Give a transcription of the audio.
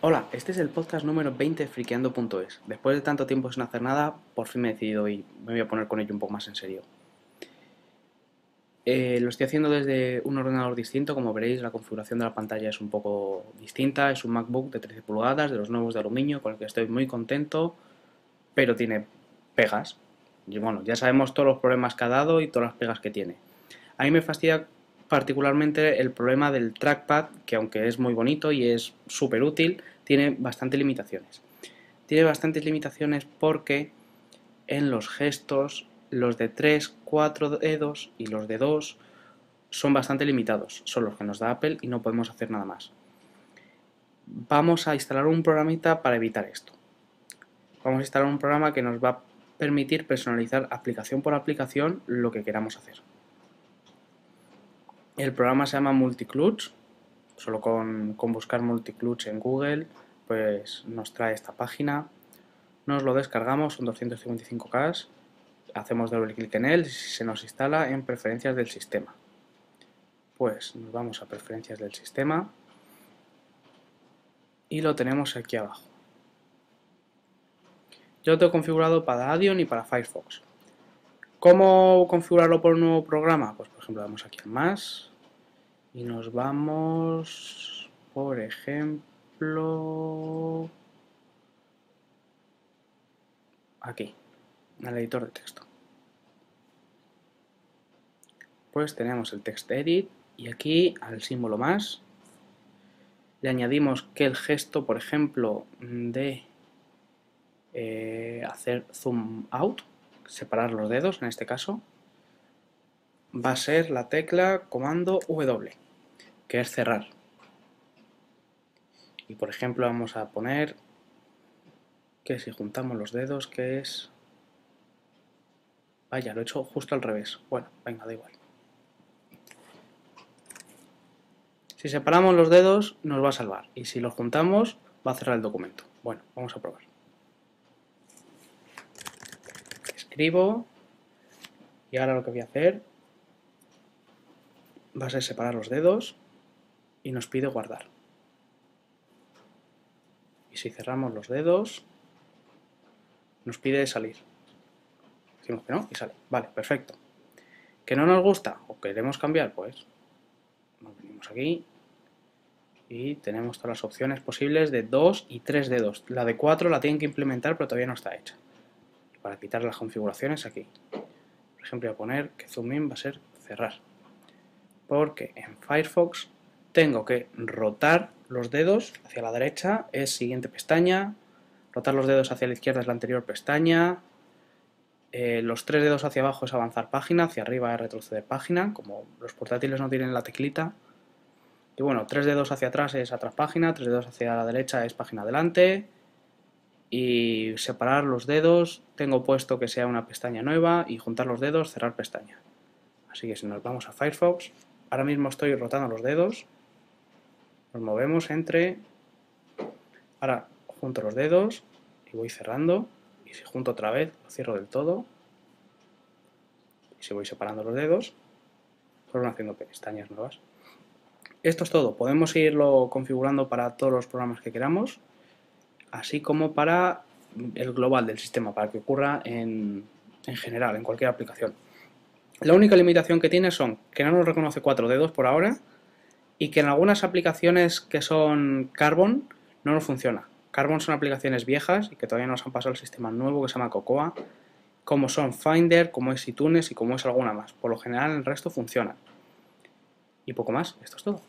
Hola, este es el podcast número 20 de friqueando.es. Después de tanto tiempo sin hacer nada, por fin me he decidido y me voy a poner con ello un poco más en serio. Eh, lo estoy haciendo desde un ordenador distinto, como veréis la configuración de la pantalla es un poco distinta, es un MacBook de 13 pulgadas, de los nuevos de aluminio, con el que estoy muy contento, pero tiene pegas. Y bueno, ya sabemos todos los problemas que ha dado y todas las pegas que tiene. A mí me fastidia particularmente el problema del trackpad, que aunque es muy bonito y es súper útil, tiene bastantes limitaciones. Tiene bastantes limitaciones porque en los gestos los de 3, 4 dedos y los de 2 son bastante limitados. Son los que nos da Apple y no podemos hacer nada más. Vamos a instalar un programita para evitar esto. Vamos a instalar un programa que nos va a permitir personalizar aplicación por aplicación lo que queramos hacer. El programa se llama Multiclutch, solo con, buscar Multiclutch en Google, pues nos trae esta página. Nos lo descargamos, son 255K, hacemos doble clic en él y se nos instala en preferencias del sistema. Pues nos vamos a preferencias del sistema y lo tenemos aquí abajo. Yo lo tengo configurado para Addion y para Firefox. ¿Cómo configurarlo por un nuevo programa? Pues por ejemplo vamos aquí a más y nos vamos, por ejemplo, aquí, al editor de texto. Pues tenemos el text edit y aquí al símbolo más le añadimos que el gesto, por ejemplo, de eh, hacer zoom out separar los dedos en este caso, va a ser la tecla comando W, que es cerrar. Y por ejemplo vamos a poner que si juntamos los dedos, que es... Vaya, lo he hecho justo al revés. Bueno, venga, da igual. Si separamos los dedos nos va a salvar y si los juntamos va a cerrar el documento. Bueno, vamos a probar. escribo y ahora lo que voy a hacer va a ser separar los dedos y nos pide guardar. Y si cerramos los dedos, nos pide salir. Decimos que no y sale. Vale, perfecto. ¿Que no nos gusta o queremos cambiar? Pues nos venimos aquí y tenemos todas las opciones posibles de dos y tres dedos. La de cuatro la tienen que implementar pero todavía no está hecha para quitar las configuraciones aquí. Por ejemplo, voy a poner que zoom in va a ser cerrar. Porque en Firefox tengo que rotar los dedos hacia la derecha, es siguiente pestaña, rotar los dedos hacia la izquierda es la anterior pestaña, eh, los tres dedos hacia abajo es avanzar página, hacia arriba es retroceder página, como los portátiles no tienen la teclita. Y bueno, tres dedos hacia atrás es atrás página, tres dedos hacia la derecha es página adelante, y separar los dedos, tengo puesto que sea una pestaña nueva y juntar los dedos, cerrar pestaña. Así que si nos vamos a Firefox, ahora mismo estoy rotando los dedos, nos movemos entre, ahora junto los dedos y voy cerrando y si junto otra vez lo cierro del todo y si voy separando los dedos, fueron haciendo pestañas nuevas. Esto es todo, podemos irlo configurando para todos los programas que queramos así como para el global del sistema, para que ocurra en, general, en cualquier aplicación. La única limitación que tiene son que no nos reconoce cuatro dedos por ahora y que en algunas aplicaciones que son Carbon no nos funciona. Carbon son aplicaciones viejas y que todavía no nos han pasado el sistema nuevo que se llama Cocoa, como son Finder, como es iTunes y como es alguna más. Por lo general el resto funciona. Y poco más, esto es todo.